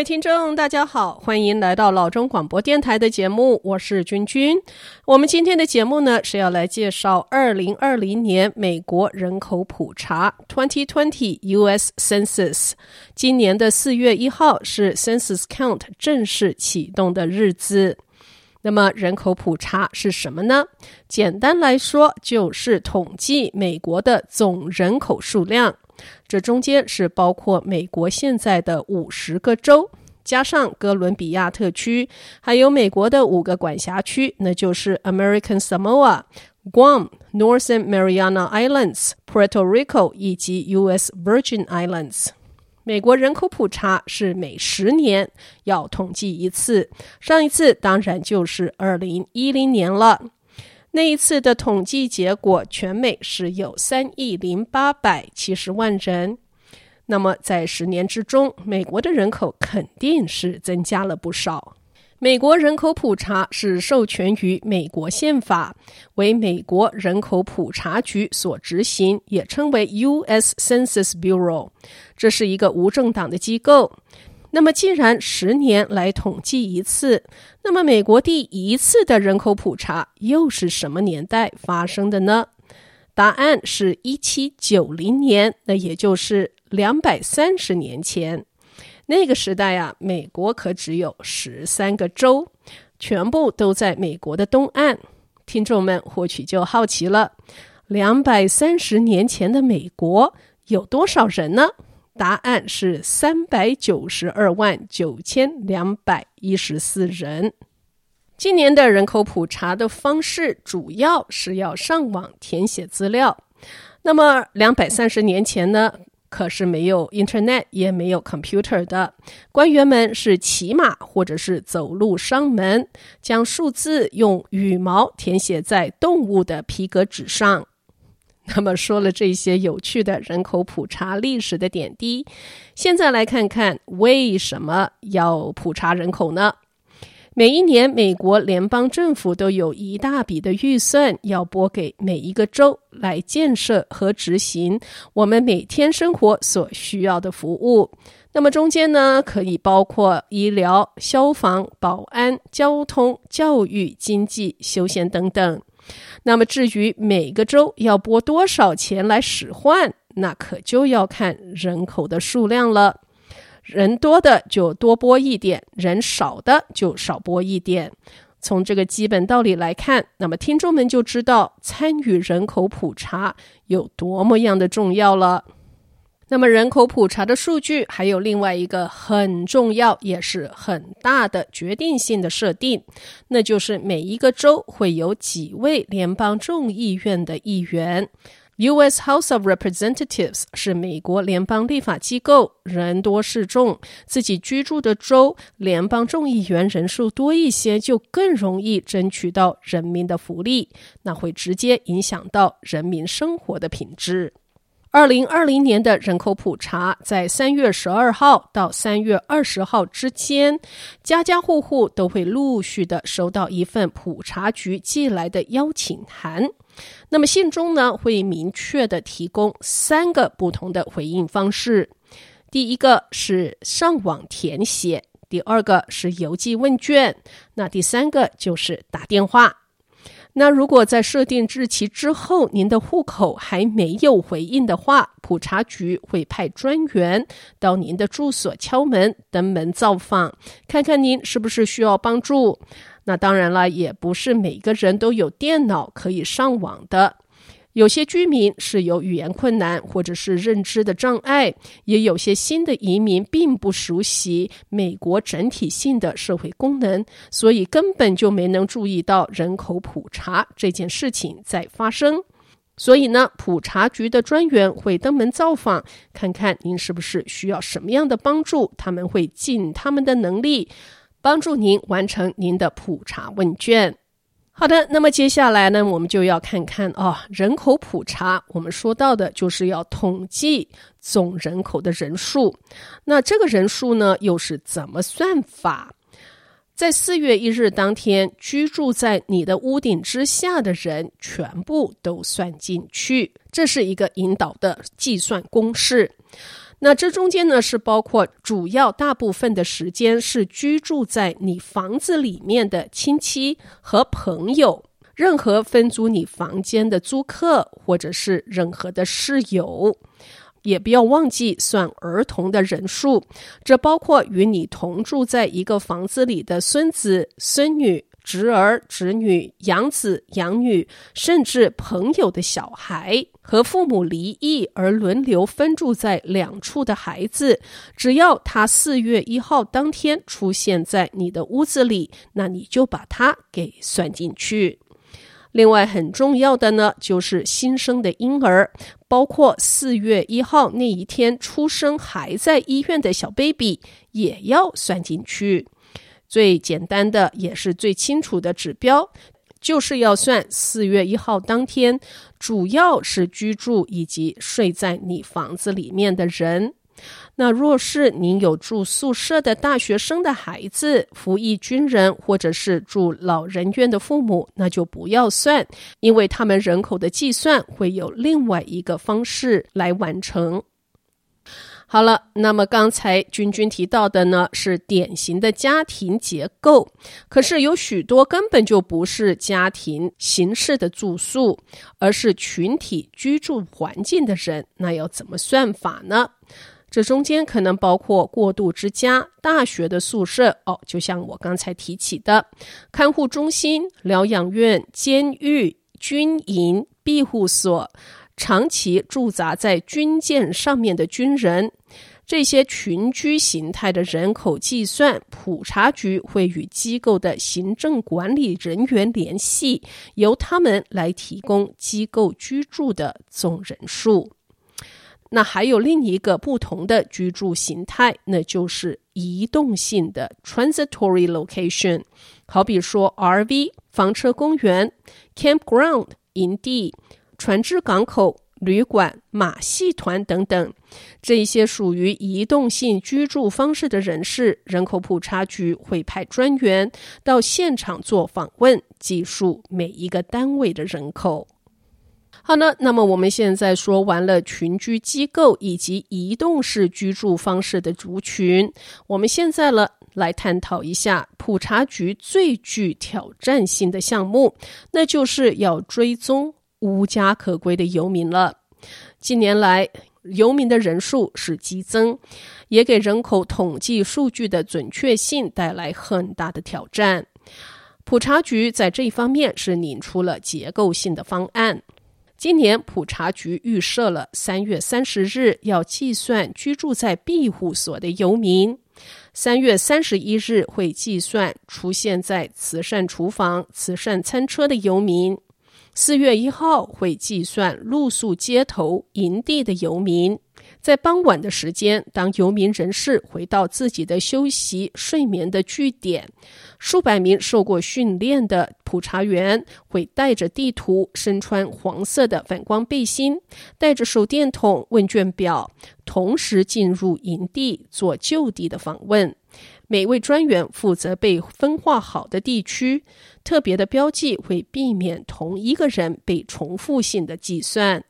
位听众，大家好，欢迎来到老中广播电台的节目，我是君君。我们今天的节目呢，是要来介绍二零二零年美国人口普查 （2020 U.S. Census）。今年的四月一号是 Census Count 正式启动的日子。那么，人口普查是什么呢？简单来说，就是统计美国的总人口数量。这中间是包括美国现在的五十个州，加上哥伦比亚特区，还有美国的五个管辖区，那就是 American Samoa、Guam、Northern Mariana Islands、Puerto Rico 以及 U.S. Virgin Islands。美国人口普查是每十年要统计一次，上一次当然就是二零一零年了。那一次的统计结果，全美是有三亿零八百七十万人。那么在十年之中，美国的人口肯定是增加了不少。美国人口普查是授权于美国宪法，为美国人口普查局所执行，也称为 U.S. Census Bureau。这是一个无政党的机构。那么，既然十年来统计一次，那么美国第一次的人口普查又是什么年代发生的呢？答案是一七九零年，那也就是两百三十年前。那个时代啊，美国可只有十三个州，全部都在美国的东岸。听众们或许就好奇了：两百三十年前的美国有多少人呢？答案是三百九十二万九千两百一十四人。今年的人口普查的方式主要是要上网填写资料。那么两百三十年前呢，可是没有 Internet 也没有 Computer 的，官员们是骑马或者是走路上门，将数字用羽毛填写在动物的皮革纸上。那么说了这些有趣的人口普查历史的点滴，现在来看看为什么要普查人口呢？每一年，美国联邦政府都有一大笔的预算要拨给每一个州来建设和执行我们每天生活所需要的服务。那么中间呢，可以包括医疗、消防、保安、交通、教育、经济、休闲等等。那么，至于每个州要拨多少钱来使唤，那可就要看人口的数量了。人多的就多拨一点，人少的就少拨一点。从这个基本道理来看，那么听众们就知道参与人口普查有多么样的重要了。那么，人口普查的数据还有另外一个很重要，也是很大的决定性的设定，那就是每一个州会有几位联邦众议院的议员。U.S. House of Representatives 是美国联邦立法机构，人多势众，自己居住的州联邦众议员人数多一些，就更容易争取到人民的福利，那会直接影响到人民生活的品质。二零二零年的人口普查在三月十二号到三月二十号之间，家家户户都会陆续的收到一份普查局寄来的邀请函。那么信中呢，会明确的提供三个不同的回应方式：第一个是上网填写，第二个是邮寄问卷，那第三个就是打电话。那如果在设定日期之后，您的户口还没有回应的话，普查局会派专员到您的住所敲门、登门造访，看看您是不是需要帮助。那当然了，也不是每个人都有电脑可以上网的。有些居民是有语言困难，或者是认知的障碍，也有些新的移民并不熟悉美国整体性的社会功能，所以根本就没能注意到人口普查这件事情在发生。所以呢，普查局的专员会登门造访，看看您是不是需要什么样的帮助，他们会尽他们的能力帮助您完成您的普查问卷。好的，那么接下来呢，我们就要看看啊、哦，人口普查。我们说到的就是要统计总人口的人数。那这个人数呢，又是怎么算法？在四月一日当天，居住在你的屋顶之下的人全部都算进去，这是一个引导的计算公式。那这中间呢，是包括主要大部分的时间是居住在你房子里面的亲戚和朋友，任何分租你房间的租客，或者是任何的室友，也不要忘记算儿童的人数，这包括与你同住在一个房子里的孙子、孙女。侄儿、侄女、养子、养女，甚至朋友的小孩，和父母离异而轮流分住在两处的孩子，只要他四月一号当天出现在你的屋子里，那你就把他给算进去。另外很重要的呢，就是新生的婴儿，包括四月一号那一天出生还在医院的小 baby，也要算进去。最简单的也是最清楚的指标，就是要算四月一号当天，主要是居住以及睡在你房子里面的人。那若是您有住宿舍的大学生的孩子、服役军人或者是住老人院的父母，那就不要算，因为他们人口的计算会有另外一个方式来完成。好了，那么刚才君君提到的呢，是典型的家庭结构，可是有许多根本就不是家庭形式的住宿，而是群体居住环境的人，那要怎么算法呢？这中间可能包括过渡之家、大学的宿舍哦，就像我刚才提起的看护中心、疗养院、监狱、军营、庇护所。长期驻扎在军舰上面的军人，这些群居形态的人口计算，普查局会与机构的行政管理人员联系，由他们来提供机构居住的总人数。那还有另一个不同的居住形态，那就是移动性的 （transitory location），好比说 RV 房车公园、campground 营地。船只港口、旅馆、马戏团等等，这一些属于移动性居住方式的人士，人口普查局会派专员到现场做访问，计数每一个单位的人口。好了，那么我们现在说完了群居机构以及移动式居住方式的族群，我们现在呢，来探讨一下普查局最具挑战性的项目，那就是要追踪。无家可归的游民了。近年来，游民的人数是激增，也给人口统计数据的准确性带来很大的挑战。普查局在这一方面是拟出了结构性的方案。今年，普查局预设了三月三十日要计算居住在庇护所的游民，三月三十一日会计算出现在慈善厨房、慈善餐车的游民。四月一号会计算露宿街头营地的游民，在傍晚的时间，当游民人士回到自己的休息睡眠的据点，数百名受过训练的普查员会带着地图，身穿黄色的反光背心，带着手电筒、问卷表，同时进入营地做就地的访问。每位专员负责被分化好的地区，特别的标记会避免同一个人被重复性的计算。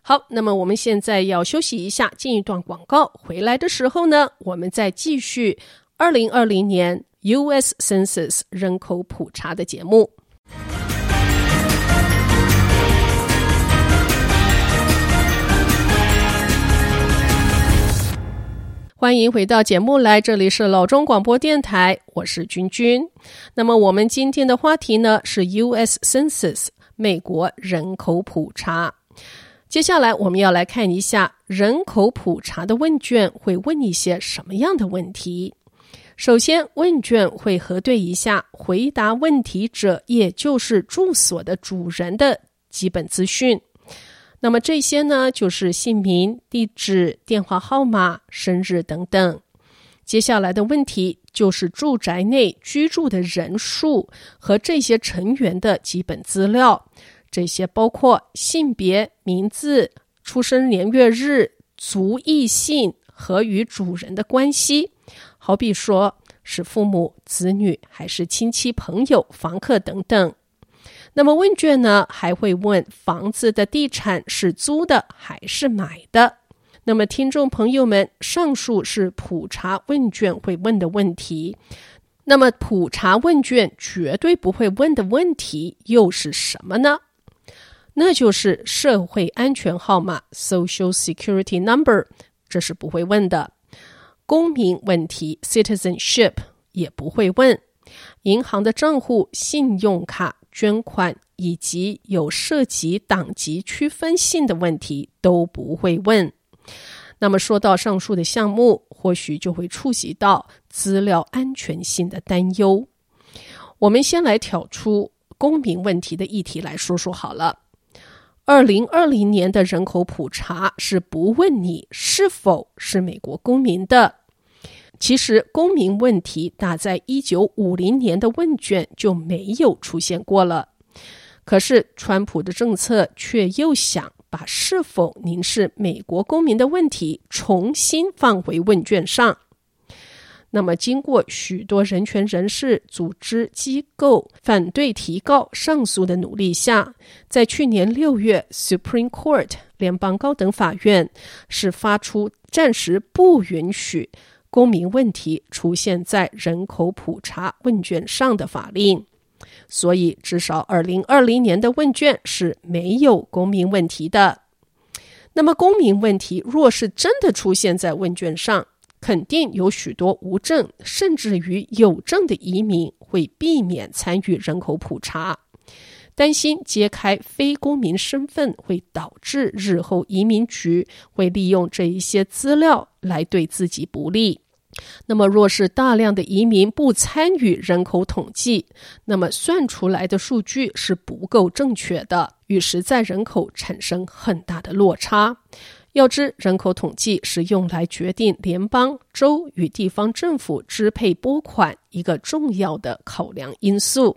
好，那么我们现在要休息一下，进一段广告。回来的时候呢，我们再继续二零二零年 U.S. Census 人口普查的节目。欢迎回到节目来，这里是老中广播电台，我是君君。那么我们今天的话题呢是 U.S. Census 美国人口普查。接下来我们要来看一下人口普查的问卷会问一些什么样的问题。首先，问卷会核对一下回答问题者，也就是住所的主人的基本资讯。那么这些呢，就是姓名、地址、电话号码、生日等等。接下来的问题就是住宅内居住的人数和这些成员的基本资料。这些包括性别、名字、出生年月日、族裔姓和与主人的关系，好比说是父母、子女还是亲戚、朋友、房客等等。那么问卷呢，还会问房子的地产是租的还是买的？那么，听众朋友们，上述是普查问卷会问的问题。那么，普查问卷绝对不会问的问题又是什么呢？那就是社会安全号码 （Social Security Number），这是不会问的。公民问题 （Citizenship） 也不会问。银行的账户、信用卡、捐款以及有涉及党籍区分性的问题都不会问。那么说到上述的项目，或许就会触及到资料安全性的担忧。我们先来挑出公民问题的议题来说说好了。二零二零年的人口普查是不问你是否是美国公民的。其实公民问题打在一九五零年的问卷就没有出现过了。可是川普的政策却又想。把是否您是美国公民的问题重新放回问卷上。那么，经过许多人权人士、组织机构反对提告、上诉的努力下，在去年六月，Supreme Court 联邦高等法院是发出暂时不允许公民问题出现在人口普查问卷上的法令。所以，至少二零二零年的问卷是没有公民问题的。那么，公民问题若是真的出现在问卷上，肯定有许多无证甚至于有证的移民会避免参与人口普查，担心揭开非公民身份会导致日后移民局会利用这一些资料来对自己不利。那么，若是大量的移民不参与人口统计，那么算出来的数据是不够正确的，与实在人口产生很大的落差。要知，人口统计是用来决定联邦、州与地方政府支配拨款一个重要的考量因素，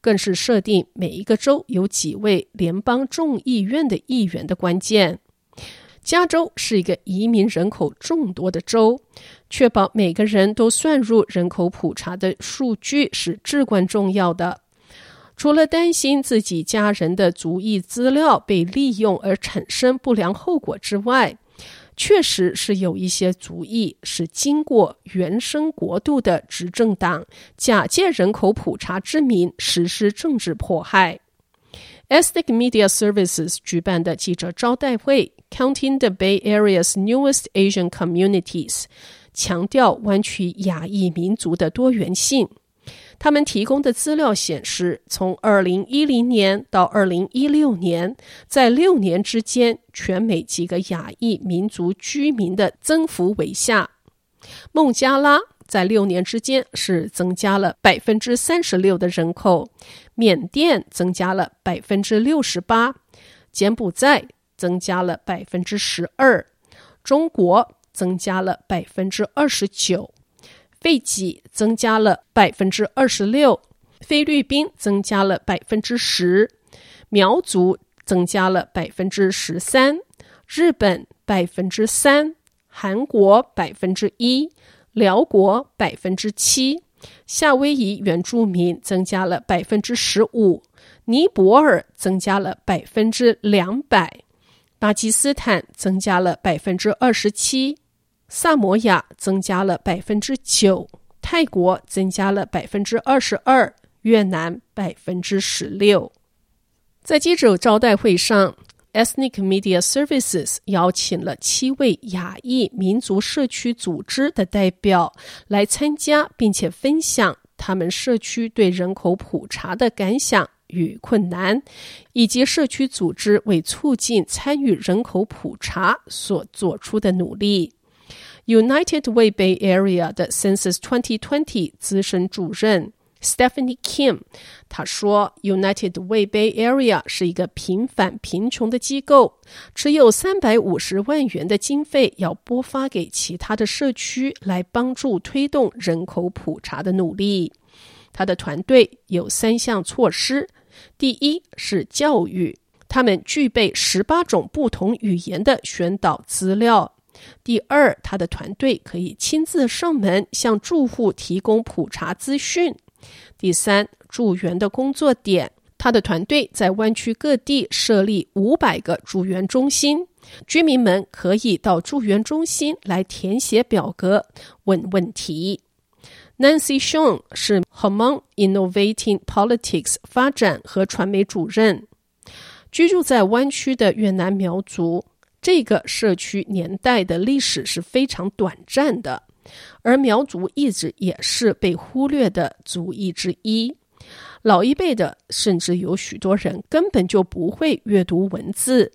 更是设定每一个州有几位联邦众议院的议员的关键。加州是一个移民人口众多的州，确保每个人都算入人口普查的数据是至关重要的。除了担心自己家人的族裔资料被利用而产生不良后果之外，确实是有一些族裔是经过原生国度的执政党假借人口普查之名实施政治迫害。Ethnic Media Services 举办的记者招待会。Counting the Bay Area's newest Asian communities，强调湾区亚裔民族的多元性。他们提供的资料显示，从二零一零年到二零一六年，在六年之间，全美几个亚裔民族居民的增幅为下。孟加拉在六年之间是增加了百分之三十六的人口，缅甸增加了百分之六十八，柬埔寨。增加了百分之十二，中国增加了百分之二十九，斐济增加了百分之二十六，菲律宾增加了百分之十，苗族增加了百分之十三，日本百分之三，韩国百分之一，辽国百分之七，夏威夷原住民增加了百分之十五，尼泊尔增加了百分之两百。巴基斯坦增加了百分之二十七，萨摩亚增加了百分之九，泰国增加了百分之二十二，越南百分之十六。在记者招待会上，Ethnic Media Services 邀请了七位亚裔民族社区组织的代表来参加，并且分享他们社区对人口普查的感想。与困难，以及社区组织为促进参与人口普查所做出的努力。United Way Bay Area 的 Census 2020资深主任 Stephanie Kim 他说：“United Way Bay Area 是一个平反贫穷的机构，只有三百五十万元的经费要拨发给其他的社区，来帮助推动人口普查的努力。”他的团队有三项措施：第一是教育，他们具备十八种不同语言的宣导资料；第二，他的团队可以亲自上门向住户提供普查资讯；第三，驻园的工作点，他的团队在湾区各地设立五百个驻园中心，居民们可以到驻园中心来填写表格、问问题。Nancy Sean 是 Hmong Innovating Politics 发展和传媒主任，居住在湾区的越南苗族。这个社区年代的历史是非常短暂的，而苗族一直也是被忽略的族裔之一。老一辈的甚至有许多人根本就不会阅读文字。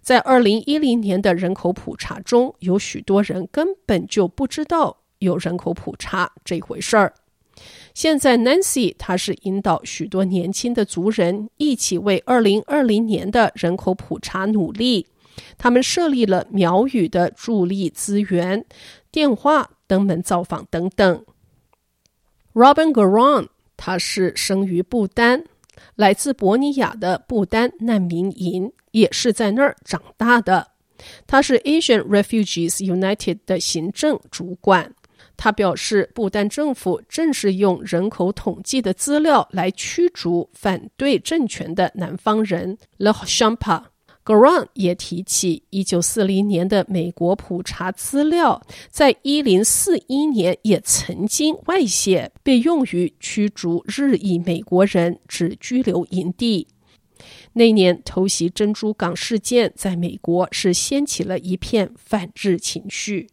在二零一零年的人口普查中，有许多人根本就不知道。有人口普查这回事儿。现在，Nancy 她是引导许多年轻的族人一起为二零二零年的人口普查努力。他们设立了苗语的助力资源、电话、登门造访等等。Robin Garon 他是生于不丹，来自伯尼亚的不丹难民营，也是在那儿长大的。他是 Asian Refugees United 的行政主管。他表示，不丹政府正是用人口统计的资料来驱逐反对政权的南方人。Le Champa Garang 也提起，一九四零年的美国普查资料，在一零四一年也曾经外泄，被用于驱逐日裔美国人至居留营地。那年偷袭珍珠港事件，在美国是掀起了一片反日情绪。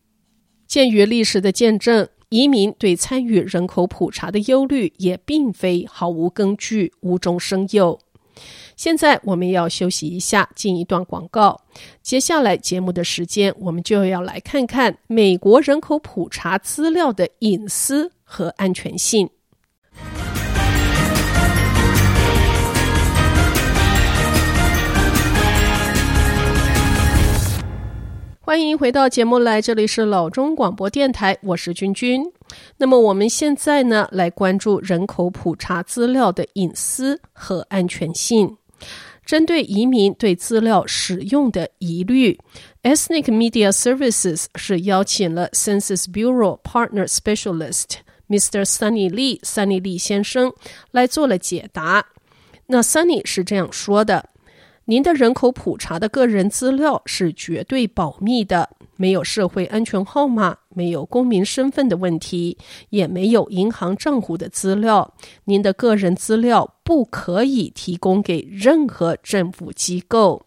鉴于历史的见证，移民对参与人口普查的忧虑也并非毫无根据、无中生有。现在我们要休息一下，进一段广告。接下来节目的时间，我们就要来看看美国人口普查资料的隐私和安全性。欢迎回到节目来，这里是老中广播电台，我是君君。那么我们现在呢，来关注人口普查资料的隐私和安全性。针对移民对资料使用的疑虑，Ethnic Media Services 是邀请了 Census Bureau Partner Specialist Mr. Sunny Lee Sunny Lee 先生来做了解答。那 Sunny 是这样说的。您的人口普查的个人资料是绝对保密的，没有社会安全号码，没有公民身份的问题，也没有银行账户的资料。您的个人资料不可以提供给任何政府机构，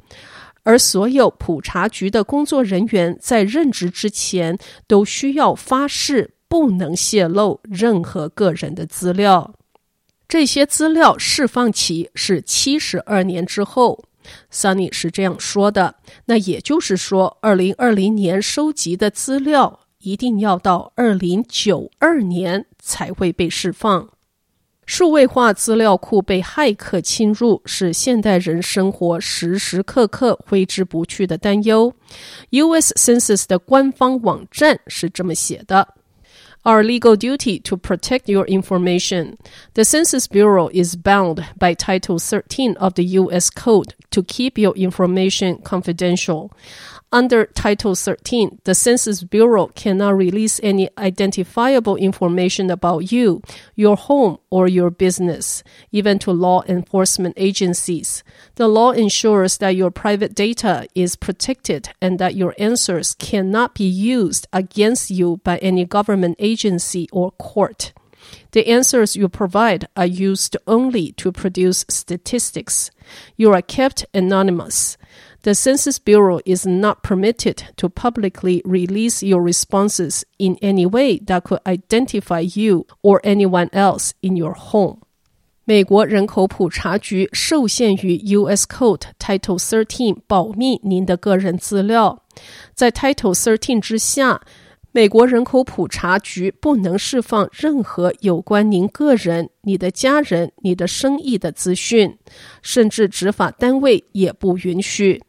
而所有普查局的工作人员在任职之前都需要发誓不能泄露任何个人的资料。这些资料释放期是七十二年之后。Sunny 是这样说的，那也就是说，二零二零年收集的资料一定要到二零九二年才会被释放。数位化资料库被骇客侵入，是现代人生活时时刻刻挥之不去的担忧。U.S. Census 的官方网站是这么写的。Our legal duty to protect your information. The Census Bureau is bound by Title 13 of the U.S. Code to keep your information confidential. Under Title 13, the Census Bureau cannot release any identifiable information about you, your home, or your business, even to law enforcement agencies. The law ensures that your private data is protected and that your answers cannot be used against you by any government agency or court. The answers you provide are used only to produce statistics. You are kept anonymous. The Census Bureau is not permitted to publicly release your responses in any way that could identify you or anyone else in your home. 美国人口普查局受限于 U.S. Code Title 13保密您的个人资料。在 Title 13之下，美国人口普查局不能释放任何有关您个人、你的家人、你的生意的资讯，甚至执法单位也不允许。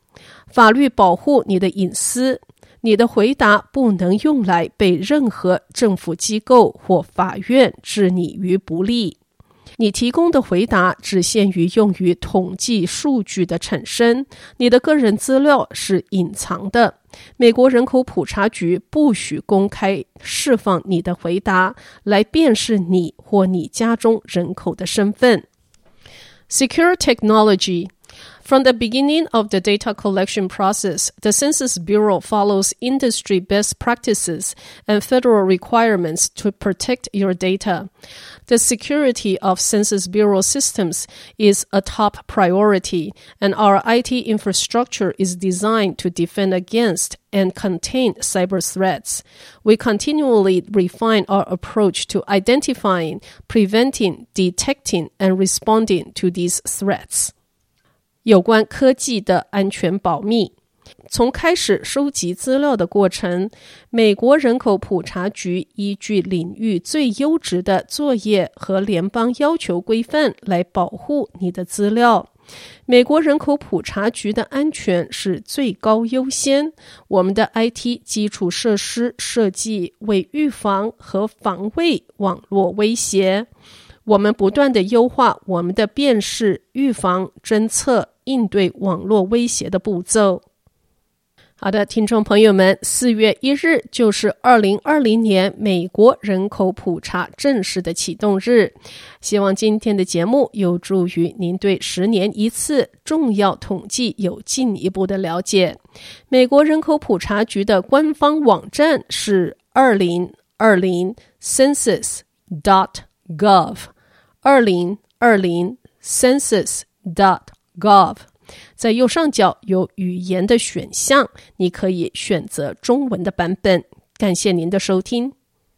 法律保护你的隐私，你的回答不能用来被任何政府机构或法院置你于不利。你提供的回答只限于用于统计数据的产生，你的个人资料是隐藏的。美国人口普查局不许公开释放你的回答，来辨识你或你家中人口的身份。Secure technology。From the beginning of the data collection process, the Census Bureau follows industry best practices and federal requirements to protect your data. The security of Census Bureau systems is a top priority, and our IT infrastructure is designed to defend against and contain cyber threats. We continually refine our approach to identifying, preventing, detecting, and responding to these threats. 有关科技的安全保密，从开始收集资料的过程，美国人口普查局依据领域最优质的作业和联邦要求规范来保护你的资料。美国人口普查局的安全是最高优先。我们的 IT 基础设施设计为预防和防卫网络威胁。我们不断地优化我们的辨识、预防、侦测。应对网络威胁的步骤。好的，听众朋友们，四月一日就是二零二零年美国人口普查正式的启动日。希望今天的节目有助于您对十年一次重要统计有进一步的了解。美国人口普查局的官方网站是二零二零 census dot gov，二零二零 census dot Gov，在右上角有语言的选项，你可以选择中文的版本。感谢您的收听。